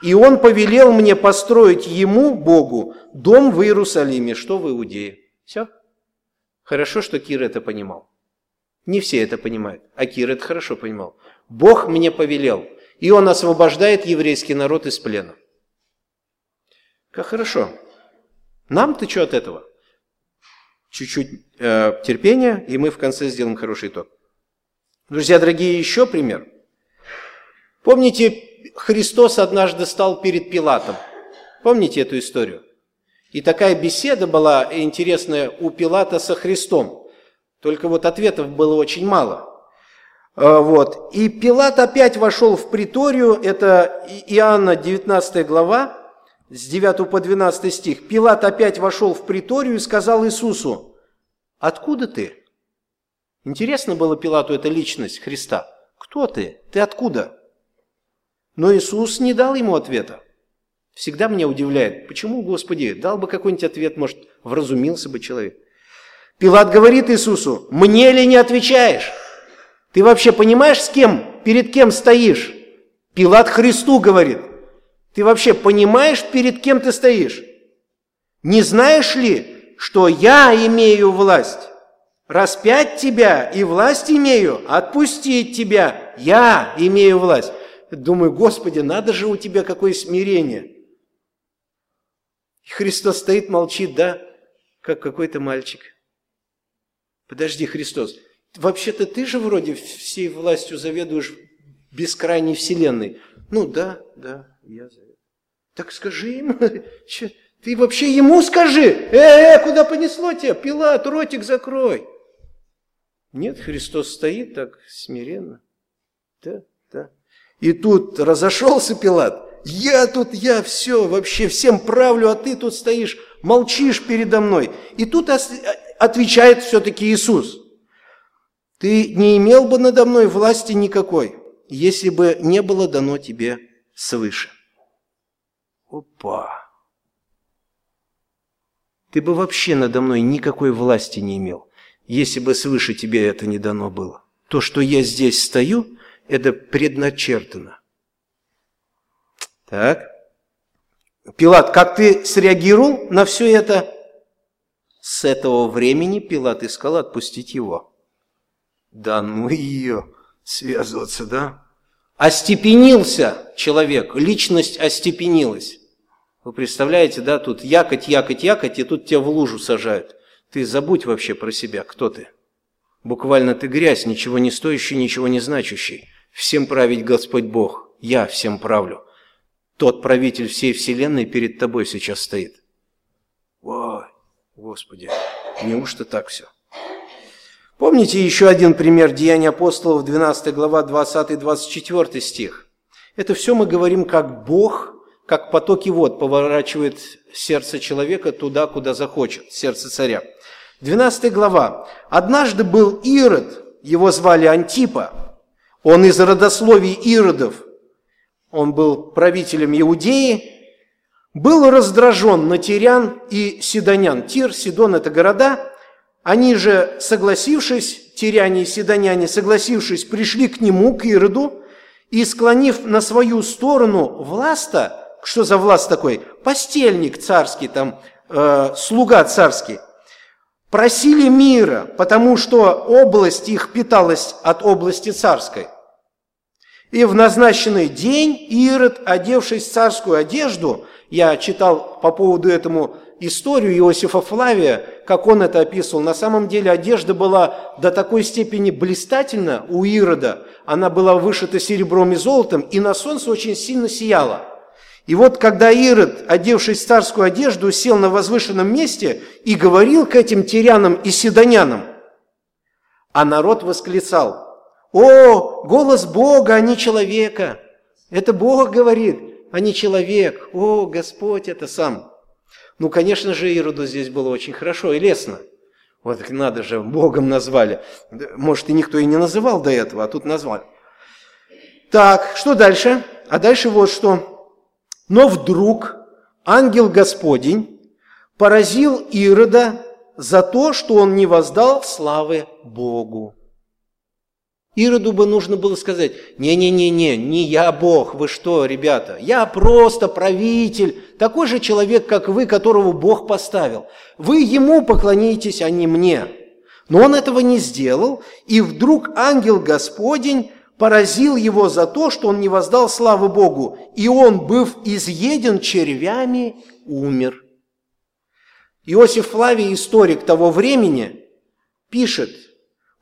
И он повелел мне построить ему, Богу, дом в Иерусалиме, что в Иудее. Все. Хорошо, что Кир это понимал. Не все это понимают, а Кир это хорошо понимал. Бог мне повелел, и он освобождает еврейский народ из плена. Как хорошо. Нам-то что от этого? Чуть-чуть э, терпения, и мы в конце сделаем хороший итог. Друзья дорогие, еще пример. Помните, Христос однажды стал перед Пилатом. Помните эту историю? И такая беседа была интересная у Пилата со Христом. Только вот ответов было очень мало. А, вот. И Пилат опять вошел в приторию, это Иоанна 19 глава, с 9 по 12 стих. Пилат опять вошел в приторию и сказал Иисусу, «Откуда ты?» Интересно было Пилату эта личность Христа. «Кто ты? Ты откуда?» Но Иисус не дал ему ответа. Всегда меня удивляет, почему, Господи, дал бы какой-нибудь ответ, может, вразумился бы человек. Пилат говорит Иисусу, мне ли не отвечаешь? Ты вообще понимаешь, с кем, перед кем стоишь? Пилат Христу говорит, ты вообще понимаешь, перед кем ты стоишь? Не знаешь ли, что я имею власть? Распять тебя и власть имею, отпустить тебя я имею власть. Думаю, Господи, надо же у тебя какое смирение. И Христос стоит, молчит, да, как какой-то мальчик. Подожди, Христос, вообще-то ты же вроде всей властью заведуешь бескрайней вселенной. Ну да, да, я заведую. Так скажи ему, ты вообще ему скажи, э, э, куда понесло тебя, Пилат, ротик закрой. Нет, Христос стоит так смиренно. Да, да. И тут разошелся Пилат. Я тут, я все, вообще всем правлю, а ты тут стоишь, молчишь передо мной. И тут отвечает все-таки Иисус. Ты не имел бы надо мной власти никакой, если бы не было дано тебе свыше. Опа! Ты бы вообще надо мной никакой власти не имел, если бы свыше тебе это не дано было. То, что я здесь стою, это предначертано. Так. Пилат, как ты среагировал на все это? С этого времени Пилат искал отпустить его. Да ну ее связываться, да? Остепенился человек, личность остепенилась. Вы представляете, да, тут якоть, якоть, якоть, и тут тебя в лужу сажают. Ты забудь вообще про себя, кто ты. Буквально ты грязь, ничего не стоящий, ничего не значащий. Всем править Господь Бог. Я всем правлю. Тот правитель всей вселенной перед тобой сейчас стоит. Ой, Господи, неужто так все? Помните еще один пример Деяния апостолов, 12 глава, 20-24 стих? Это все мы говорим, как Бог, как потоки вод поворачивает сердце человека туда, куда захочет, сердце царя. 12 глава. «Однажды был Ирод, его звали Антипа, он из родословий Иродов, он был правителем Иудеи, был раздражен на Тирян и Сидонян. Тир, Сидон – это города. Они же, согласившись, тиряне и сидоняне, согласившись, пришли к нему, к Ироду, и, склонив на свою сторону власта, что за власт такой? Постельник царский, там, э, слуга царский, просили мира, потому что область их питалась от области царской. И в назначенный день Ирод, одевшись в царскую одежду, я читал по поводу этому историю Иосифа Флавия, как он это описывал. На самом деле одежда была до такой степени блистательна у Ирода, она была вышита серебром и золотом, и на солнце очень сильно сияла. И вот когда Ирод, одевшись в царскую одежду, сел на возвышенном месте и говорил к этим тирянам и седонянам, а народ восклицал, «О, голос Бога, а не человека!» Это Бог говорит, а не человек. О, Господь, это сам. Ну, конечно же, Ироду здесь было очень хорошо и лестно. Вот надо же, Богом назвали. Может, и никто и не называл до этого, а тут назвали. Так, что дальше? А дальше вот что. Но вдруг ангел Господень поразил Ирода за то, что он не воздал славы Богу. Ироду бы нужно было сказать, не-не-не-не, не я Бог, вы что, ребята, я просто правитель, такой же человек, как вы, которого Бог поставил. Вы ему поклонитесь, а не мне. Но он этого не сделал, и вдруг ангел Господень поразил его за то, что он не воздал славы Богу, и он, быв изъеден червями, умер. Иосиф Флавий, историк того времени, пишет –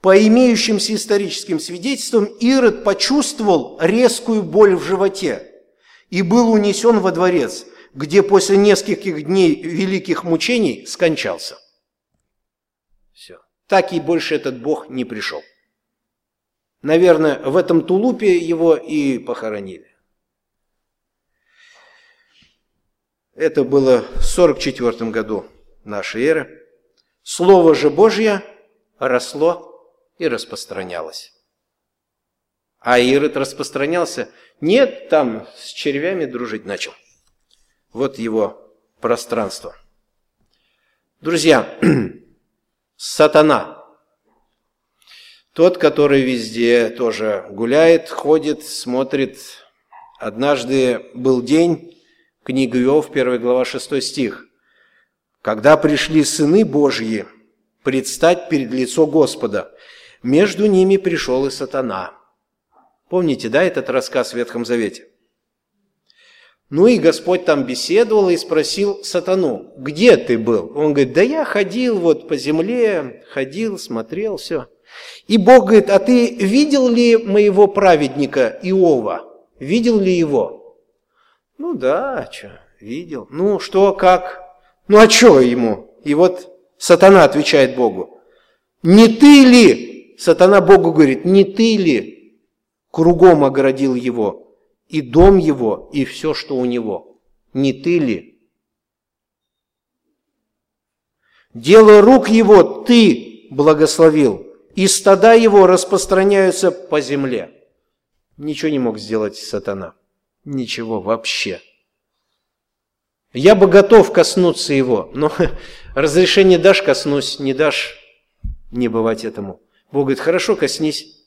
по имеющимся историческим свидетельствам, Ирод почувствовал резкую боль в животе и был унесен во дворец, где после нескольких дней великих мучений скончался. Все. Так и больше этот Бог не пришел. Наверное, в этом тулупе его и похоронили. Это было в 44 году нашей эры. Слово же Божье росло и распространялось. А Ирод распространялся? Нет, там с червями дружить начал. Вот его пространство. Друзья, сатана, тот, который везде тоже гуляет, ходит, смотрит. Однажды был день, книга Иов, 1 глава, 6 стих. Когда пришли сыны Божьи предстать перед лицо Господа, между ними пришел и сатана. Помните, да, этот рассказ в Ветхом Завете? Ну и Господь там беседовал и спросил сатану, где ты был? Он говорит, да я ходил вот по земле, ходил, смотрел, все. И Бог говорит, а ты видел ли моего праведника Иова? Видел ли его? Ну да, что, видел. Ну что, как? Ну а что ему? И вот сатана отвечает Богу, не ты ли сатана Богу говорит, не ты ли кругом оградил его, и дом его, и все, что у него? Не ты ли? Дело рук его ты благословил, и стада его распространяются по земле. Ничего не мог сделать сатана. Ничего вообще. Я бы готов коснуться его, но разрешение дашь коснусь, не дашь, не бывать этому. Бог говорит, хорошо, коснись.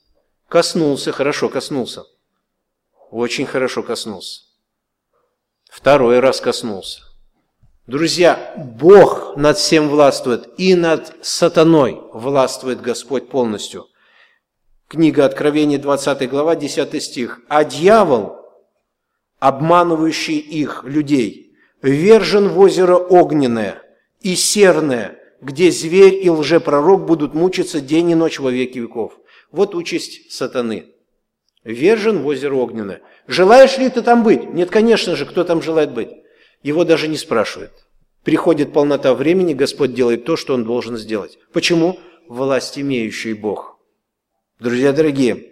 Коснулся, хорошо, коснулся. Очень хорошо коснулся. Второй раз коснулся. Друзья, Бог над всем властвует, и над сатаной властвует Господь полностью. Книга Откровения, 20 глава, 10 стих. «А дьявол, обманывающий их, людей, вержен в озеро огненное и серное, где зверь и лжепророк будут мучиться день и ночь во веки веков. Вот участь сатаны. Вержен в озеро огненное. Желаешь ли ты там быть? Нет, конечно же, кто там желает быть? Его даже не спрашивают. Приходит полнота времени, Господь делает то, что Он должен сделать. Почему? Власть имеющий Бог. Друзья дорогие,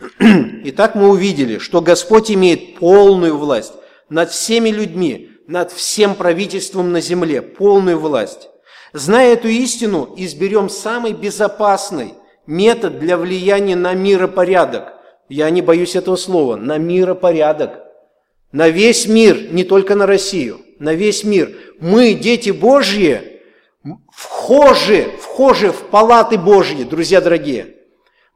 Итак, мы увидели, что Господь имеет полную власть над всеми людьми, над всем правительством на земле, полную власть. Зная эту истину, изберем самый безопасный метод для влияния на миропорядок. Я не боюсь этого слова. На миропорядок. На весь мир, не только на Россию. На весь мир. Мы, дети Божьи, вхожи, вхожи в палаты Божьи, друзья дорогие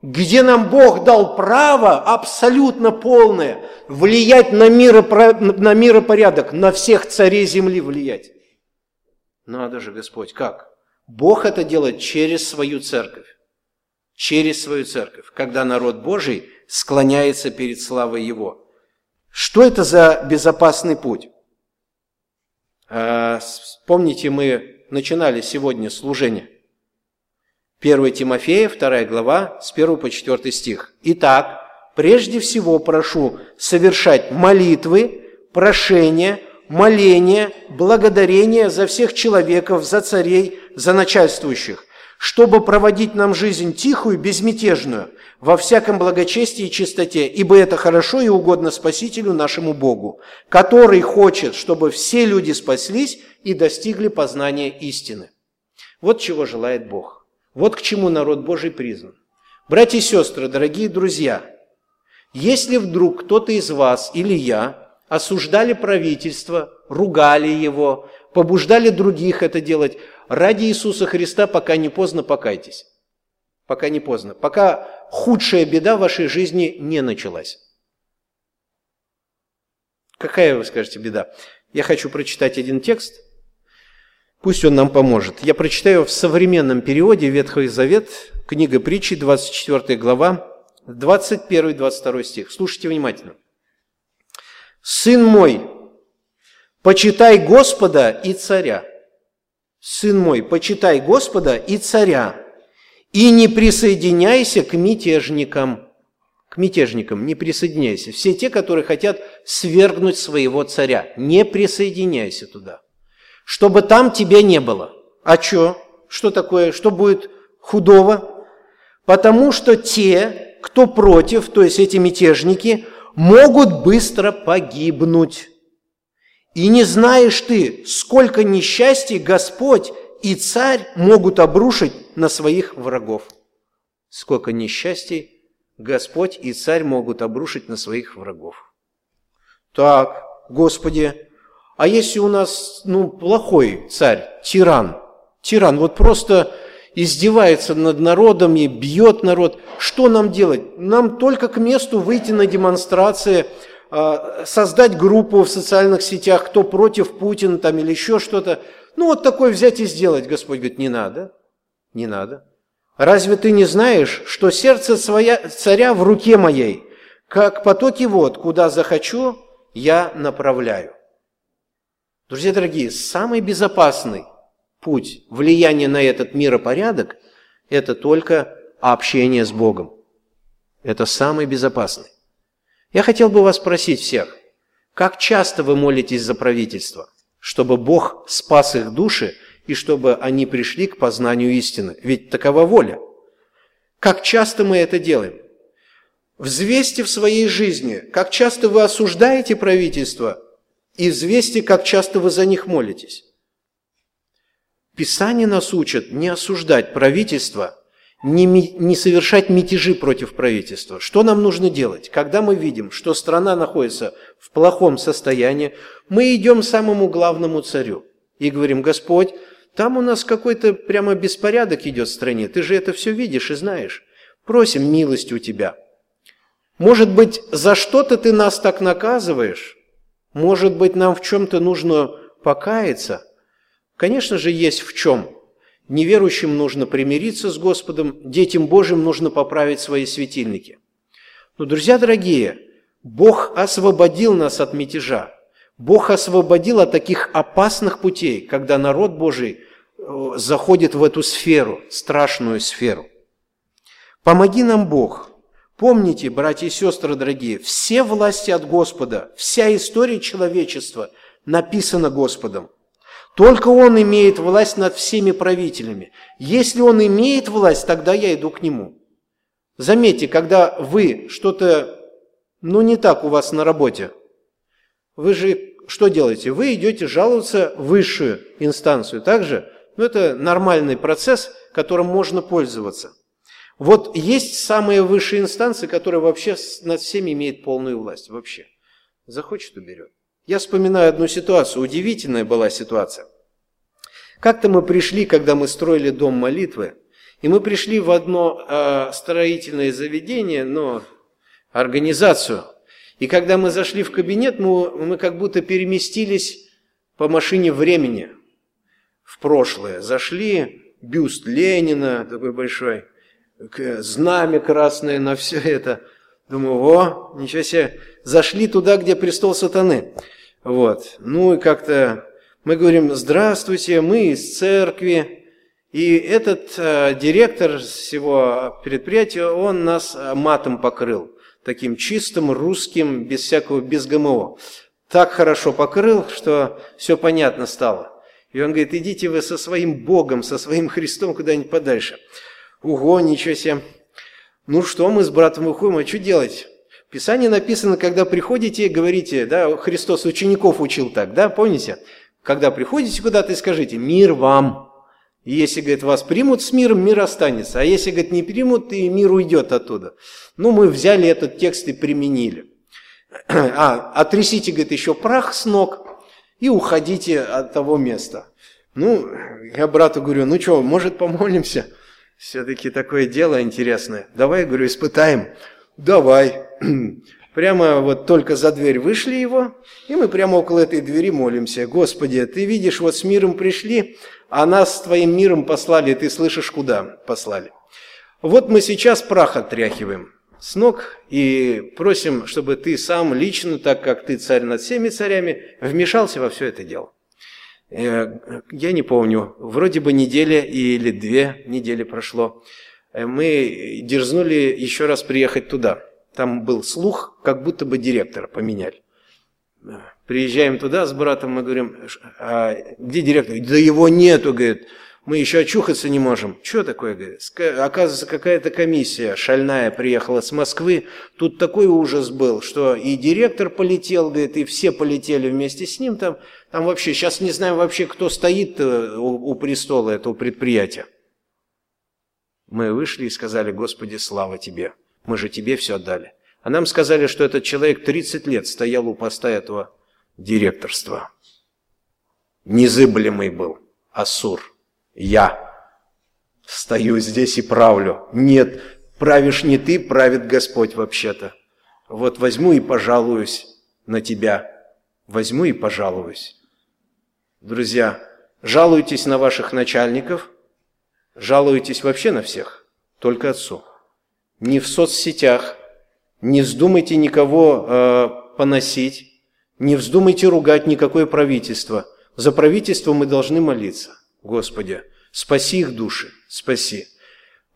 где нам Бог дал право абсолютно полное влиять на, миропро... на миропорядок, на всех царей земли влиять. Надо же, Господь, как? Бог это делает через свою церковь. Через свою церковь, когда народ Божий склоняется перед славой Его. Что это за безопасный путь? А, помните, мы начинали сегодня служение. 1 Тимофея, 2 глава, с 1 по 4 стих. Итак, прежде всего прошу совершать молитвы, прошения, моление, благодарение за всех человеков, за царей, за начальствующих, чтобы проводить нам жизнь тихую, безмятежную, во всяком благочестии и чистоте, ибо это хорошо и угодно Спасителю нашему Богу, который хочет, чтобы все люди спаслись и достигли познания истины. Вот чего желает Бог. Вот к чему народ Божий призван. Братья и сестры, дорогие друзья, если вдруг кто-то из вас или я осуждали правительство, ругали его, побуждали других это делать. Ради Иисуса Христа пока не поздно покайтесь. Пока не поздно. Пока худшая беда в вашей жизни не началась. Какая, вы скажете, беда? Я хочу прочитать один текст, пусть он нам поможет. Я прочитаю в современном переводе Ветхий Завет, книга притчи, 24 глава, 21-22 стих. Слушайте внимательно. «Сын мой, почитай Господа и царя». Сын мой, почитай Господа и царя, и не присоединяйся к мятежникам. К мятежникам не присоединяйся. Все те, которые хотят свергнуть своего царя, не присоединяйся туда. Чтобы там тебя не было. А что? Что такое? Что будет худого? Потому что те, кто против, то есть эти мятежники, могут быстро погибнуть. И не знаешь ты, сколько несчастий Господь и царь могут обрушить на своих врагов. Сколько несчастий Господь и царь могут обрушить на своих врагов. Так, Господи, а если у нас, ну, плохой царь, тиран, тиран, вот просто издевается над народом и бьет народ, что нам делать? Нам только к месту выйти на демонстрации, а, создать группу в социальных сетях, кто против Путина там или еще что-то. Ну, вот такое взять и сделать. Господь говорит, не надо, не надо. Разве ты не знаешь, что сердце своя, царя в руке моей, как потоки вод, куда захочу, я направляю? Друзья дорогие, самый безопасный путь влияния на этот миропорядок – это только общение с Богом. Это самый безопасный. Я хотел бы вас спросить всех, как часто вы молитесь за правительство, чтобы Бог спас их души и чтобы они пришли к познанию истины? Ведь такова воля. Как часто мы это делаем? Взвесьте в своей жизни, как часто вы осуждаете правительство, и взвесьте, как часто вы за них молитесь. Писание нас учит не осуждать правительство, не, не совершать мятежи против правительства. Что нам нужно делать? Когда мы видим, что страна находится в плохом состоянии, мы идем к самому главному царю и говорим, Господь, там у нас какой-то прямо беспорядок идет в стране, ты же это все видишь и знаешь. Просим милости у тебя. Может быть, за что-то ты нас так наказываешь? Может быть, нам в чем-то нужно покаяться? Конечно же, есть в чем. Неверующим нужно примириться с Господом, детям Божьим нужно поправить свои светильники. Но, друзья дорогие, Бог освободил нас от мятежа. Бог освободил от таких опасных путей, когда народ Божий э, заходит в эту сферу, страшную сферу. Помоги нам, Бог. Помните, братья и сестры дорогие, все власти от Господа, вся история человечества написана Господом. Только Он имеет власть над всеми правителями. Если Он имеет власть, тогда я иду к Нему. Заметьте, когда вы что-то, ну не так у вас на работе, вы же что делаете? Вы идете жаловаться в высшую инстанцию, так же? Ну это нормальный процесс, которым можно пользоваться. Вот есть самые высшие инстанции, которые вообще над всеми имеют полную власть. Вообще. Захочет – уберет. Я вспоминаю одну ситуацию, удивительная была ситуация. Как-то мы пришли, когда мы строили дом молитвы, и мы пришли в одно э, строительное заведение, но организацию. И когда мы зашли в кабинет, мы, мы как будто переместились по машине времени в прошлое. Зашли, бюст Ленина такой большой, знамя красное на все это. Думаю, о, ничего себе, зашли туда, где престол сатаны. Вот. Ну и как-то мы говорим, здравствуйте, мы из церкви. И этот э, директор всего предприятия, он нас э, матом покрыл. Таким чистым, русским, без всякого, без ГМО. Так хорошо покрыл, что все понятно стало. И он говорит, идите вы со своим Богом, со своим Христом куда-нибудь подальше. Ого, ничего себе. Ну что, мы с братом выходим, а что делать? В Писании написано, когда приходите, говорите, да, Христос учеников учил так, да, помните? Когда приходите куда-то и скажите «мир вам». Если, говорит, вас примут с миром, мир останется. А если, говорит, не примут, и мир уйдет оттуда. Ну, мы взяли этот текст и применили. А, отрясите, говорит, еще прах с ног и уходите от того места. Ну, я брату говорю, ну что, может помолимся? Все-таки такое дело интересное. Давай, говорю, испытаем. Давай. Прямо вот только за дверь вышли его, и мы прямо около этой двери молимся. Господи, ты видишь, вот с миром пришли, а нас с твоим миром послали, ты слышишь, куда послали. Вот мы сейчас прах отряхиваем с ног и просим, чтобы ты сам лично, так как ты царь над всеми царями, вмешался во все это дело. Э, я не помню, вроде бы неделя или две недели прошло. Э, мы дерзнули еще раз приехать туда – там был слух, как будто бы директора поменяли. Приезжаем туда с братом, мы говорим, а где директор? Да его нету, говорит. Мы еще очухаться не можем. Что такое, говорит? Оказывается, какая-то комиссия шальная приехала с Москвы. Тут такой ужас был, что и директор полетел, говорит, и все полетели вместе с ним. Там, там вообще, сейчас не знаю вообще, кто стоит э, у, у престола этого предприятия. Мы вышли и сказали, Господи, слава Тебе. Мы же тебе все отдали. А нам сказали, что этот человек 30 лет стоял у поста этого директорства. Незыблемый был. Асур. Я стою здесь и правлю. Нет, правишь не ты, правит Господь вообще-то. Вот возьму и пожалуюсь на тебя. Возьму и пожалуюсь. Друзья, жалуйтесь на ваших начальников, жалуйтесь вообще на всех, только Отцу ни в соцсетях, не вздумайте никого э, поносить, не вздумайте ругать никакое правительство. За правительство мы должны молиться. Господи, спаси их души, спаси.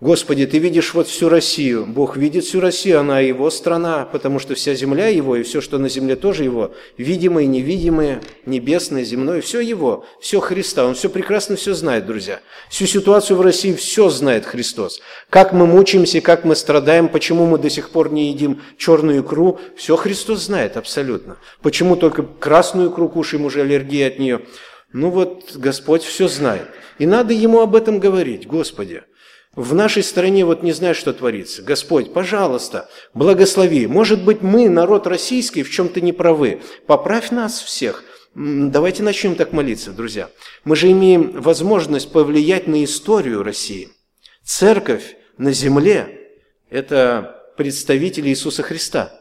Господи, Ты видишь вот всю Россию. Бог видит всю Россию, она его страна, потому что вся земля его, и все, что на земле, тоже его. Видимое, невидимое, небесное, земное, все его, все Христа. Он все прекрасно все знает, друзья. Всю ситуацию в России все знает Христос. Как мы мучаемся, как мы страдаем, почему мы до сих пор не едим черную икру, все Христос знает абсолютно. Почему только красную икру кушаем, уже аллергия от нее. Ну вот Господь все знает. И надо Ему об этом говорить, Господи. В нашей стране вот не знаю, что творится. Господь, пожалуйста, благослови. Может быть, мы, народ российский, в чем-то не правы. Поправь нас всех. Давайте начнем так молиться, друзья. Мы же имеем возможность повлиять на историю России. Церковь на земле – это представители Иисуса Христа.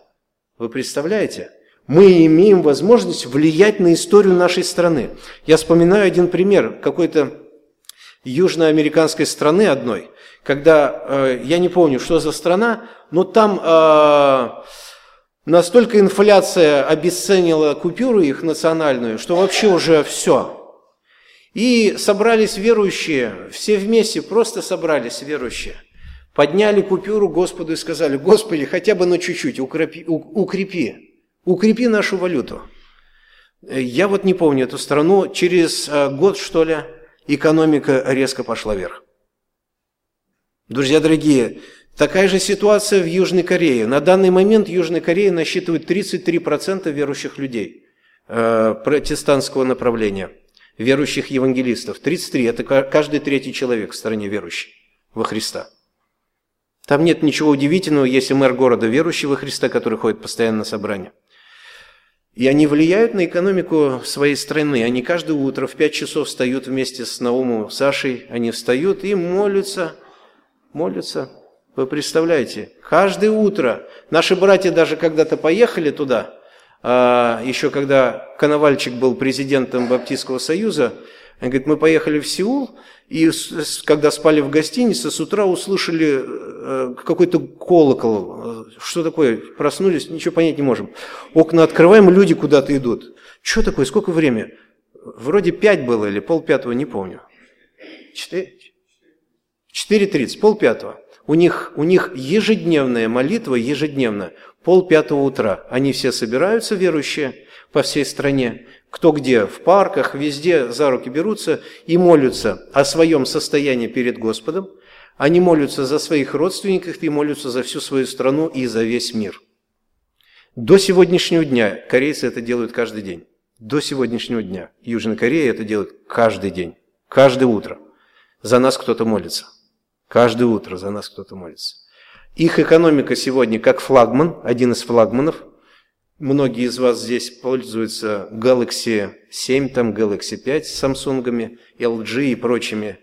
Вы представляете? Мы имеем возможность влиять на историю нашей страны. Я вспоминаю один пример какой-то южноамериканской страны одной – когда, э, я не помню, что за страна, но там э, настолько инфляция обесценила купюру их национальную, что вообще уже все. И собрались верующие, все вместе просто собрались верующие. Подняли купюру Господу и сказали, Господи, хотя бы на чуть-чуть укрепи, укрепи, укрепи нашу валюту. Я вот не помню эту страну, через э, год, что ли, экономика резко пошла вверх. Друзья дорогие, такая же ситуация в Южной Корее. На данный момент Южная Корея насчитывает 33% верующих людей э, протестантского направления, верующих евангелистов. 33 – это каждый третий человек в стране верующий во Христа. Там нет ничего удивительного, если мэр города верующий во Христа, который ходит постоянно на собрания. И они влияют на экономику своей страны. Они каждое утро в 5 часов встают вместе с Наумом, Сашей. Они встают и молятся – молятся. Вы представляете, каждое утро. Наши братья даже когда-то поехали туда, а, еще когда Коновальчик был президентом Баптистского союза, он говорит, мы поехали в Сеул, и когда спали в гостинице, с утра услышали э, какой-то колокол. Что такое? Проснулись, ничего понять не можем. Окна открываем, люди куда-то идут. Что такое? Сколько время? Вроде пять было или полпятого, не помню. Четыре? 4.30, полпятого. У них, у них ежедневная молитва, ежедневно, полпятого утра. Они все собираются, верующие, по всей стране, кто где, в парках, везде за руки берутся и молятся о своем состоянии перед Господом. Они молятся за своих родственников и молятся за всю свою страну и за весь мир. До сегодняшнего дня корейцы это делают каждый день. До сегодняшнего дня. Южная Корея это делает каждый день, каждое утро. За нас кто-то молится. Каждое утро за нас кто-то молится. Их экономика сегодня как флагман, один из флагманов. Многие из вас здесь пользуются Galaxy 7, там Galaxy 5 с Samsung, LG и прочими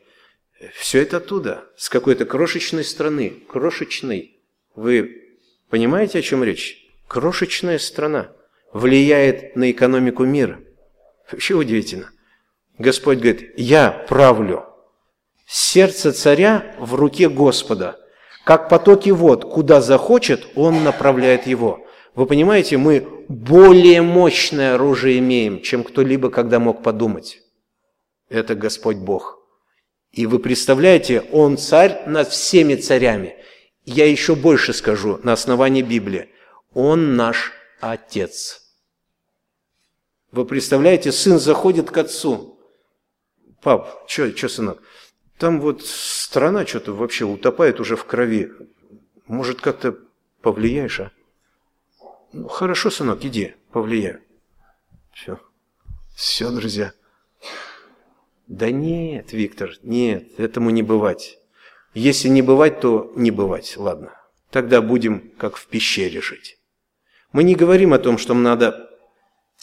Все это оттуда, с какой-то крошечной страны, крошечной. Вы понимаете, о чем речь? Крошечная страна влияет на экономику мира. Вообще удивительно. Господь говорит, я правлю. Сердце царя в руке Господа. Как потоки вод, куда захочет, он направляет его. Вы понимаете, мы более мощное оружие имеем, чем кто-либо когда мог подумать. Это Господь Бог. И вы представляете, Он царь над всеми царями. Я еще больше скажу на основании Библии. Он наш Отец. Вы представляете, сын заходит к отцу. Пап, что, сынок? Там вот страна что-то вообще утопает уже в крови. Может, как-то повлияешь, а? Ну, хорошо, сынок, иди, повлияю. Все. Все, друзья. Да нет, Виктор, нет, этому не бывать. Если не бывать, то не бывать, ладно. Тогда будем как в пещере жить. Мы не говорим о том, что надо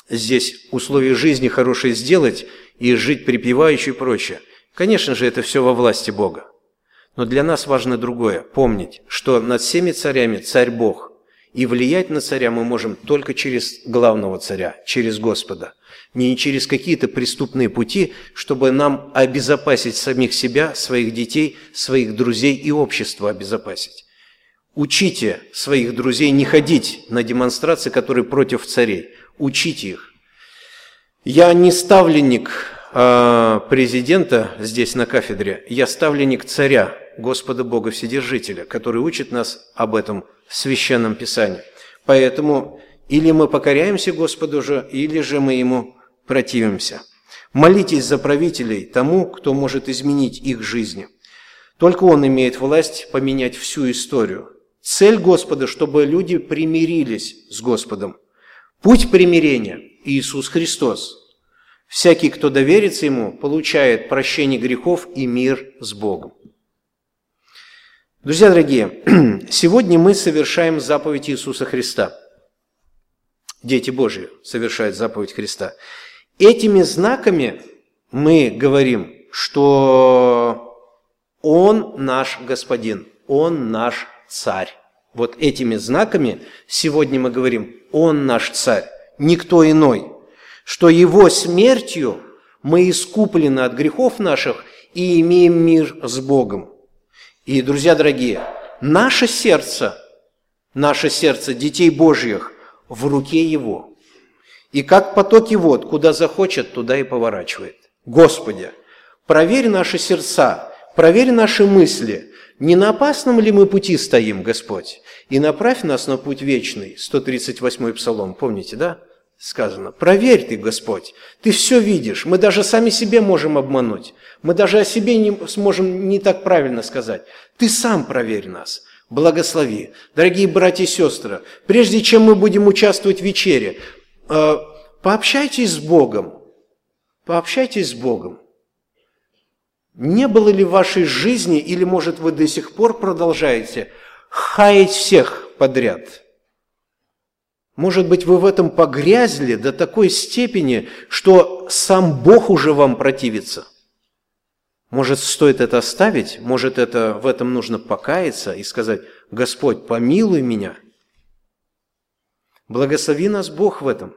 здесь условия жизни хорошие сделать и жить припеваючи и прочее. Конечно же, это все во власти Бога. Но для нас важно другое. Помнить, что над всеми царями царь Бог. И влиять на царя мы можем только через главного царя, через Господа не через какие-то преступные пути, чтобы нам обезопасить самих себя, своих детей, своих друзей и общество обезопасить. Учите своих друзей не ходить на демонстрации, которые против царей. Учите их. Я не ставленник президента здесь на кафедре, я ставленник царя, Господа Бога Вседержителя, который учит нас об этом в Священном Писании. Поэтому или мы покоряемся Господу же, или же мы Ему противимся. Молитесь за правителей тому, кто может изменить их жизни. Только он имеет власть поменять всю историю. Цель Господа, чтобы люди примирились с Господом. Путь примирения – Иисус Христос. Всякий, кто доверится Ему, получает прощение грехов и мир с Богом. Друзья дорогие, сегодня мы совершаем заповедь Иисуса Христа. Дети Божьи совершают заповедь Христа. Этими знаками мы говорим, что Он наш Господин, Он наш Царь. Вот этими знаками сегодня мы говорим, Он наш Царь, никто иной. Что Его смертью мы искуплены от грехов наших и имеем мир с Богом. И, друзья дорогие, наше сердце, наше сердце детей Божьих в руке Его – и как потоки вод, куда захочет, туда и поворачивает. Господи, проверь наши сердца, проверь наши мысли, не на опасном ли мы пути стоим, Господь, и направь нас на путь вечный. 138-й псалом, помните, да? Сказано, проверь ты, Господь, ты все видишь, мы даже сами себе можем обмануть, мы даже о себе не сможем не так правильно сказать. Ты сам проверь нас, благослови. Дорогие братья и сестры, прежде чем мы будем участвовать в вечере, Э, пообщайтесь с Богом. Пообщайтесь с Богом. Не было ли в вашей жизни, или, может, вы до сих пор продолжаете хаять всех подряд? Может быть, вы в этом погрязли до такой степени, что сам Бог уже вам противится? Может, стоит это оставить? Может, это, в этом нужно покаяться и сказать, Господь, помилуй меня? Благослови нас Бог в этом.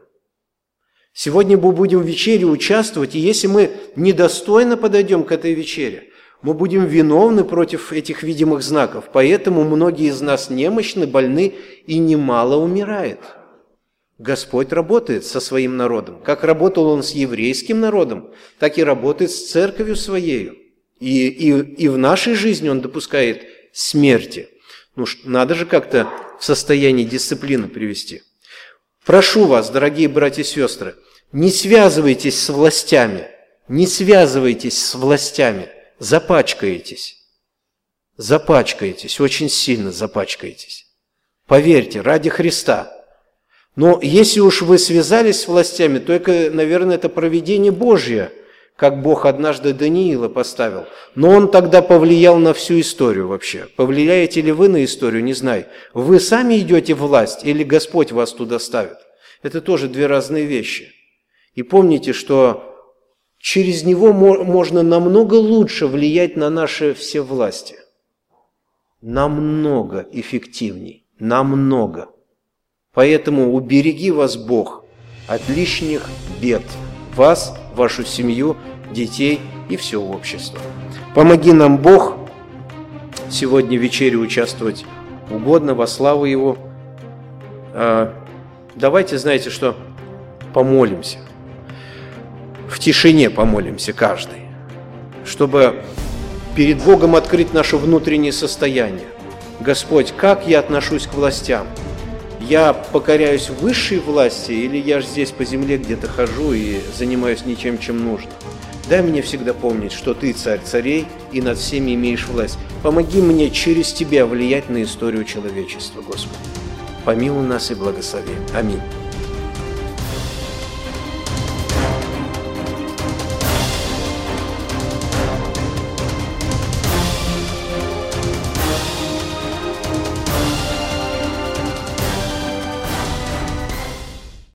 Сегодня мы будем в вечере участвовать, и если мы недостойно подойдем к этой вечере, мы будем виновны против этих видимых знаков. Поэтому многие из нас немощны, больны и немало умирает. Господь работает со своим народом. Как работал Он с еврейским народом, так и работает с церковью своею. И, и, и в нашей жизни Он допускает смерти. Ну, надо же как-то в состояние дисциплины привести. Прошу вас, дорогие братья и сестры, не связывайтесь с властями, не связывайтесь с властями, запачкаетесь. Запачкаетесь, очень сильно запачкаетесь. Поверьте, ради Христа. Но если уж вы связались с властями, то, это, наверное, это проведение Божье, как Бог однажды Даниила поставил. Но он тогда повлиял на всю историю вообще. Повлияете ли вы на историю, не знаю. Вы сами идете в власть или Господь вас туда ставит? Это тоже две разные вещи. И помните, что через него можно намного лучше влиять на наши все власти. Намного эффективней. Намного. Поэтому убереги вас Бог от лишних бед. Вас, вашу семью, детей и все общество. Помоги нам Бог сегодня в вечере участвовать угодно во славу Его. А, давайте, знаете что, помолимся. В тишине помолимся каждый, чтобы перед Богом открыть наше внутреннее состояние. Господь, как я отношусь к властям? Я покоряюсь высшей власти или я же здесь по земле где-то хожу и занимаюсь ничем, чем нужно? Дай мне всегда помнить, что Ты царь царей и над всеми имеешь власть. Помоги мне через Тебя влиять на историю человечества, Господи. Помилуй нас и благослови. Аминь.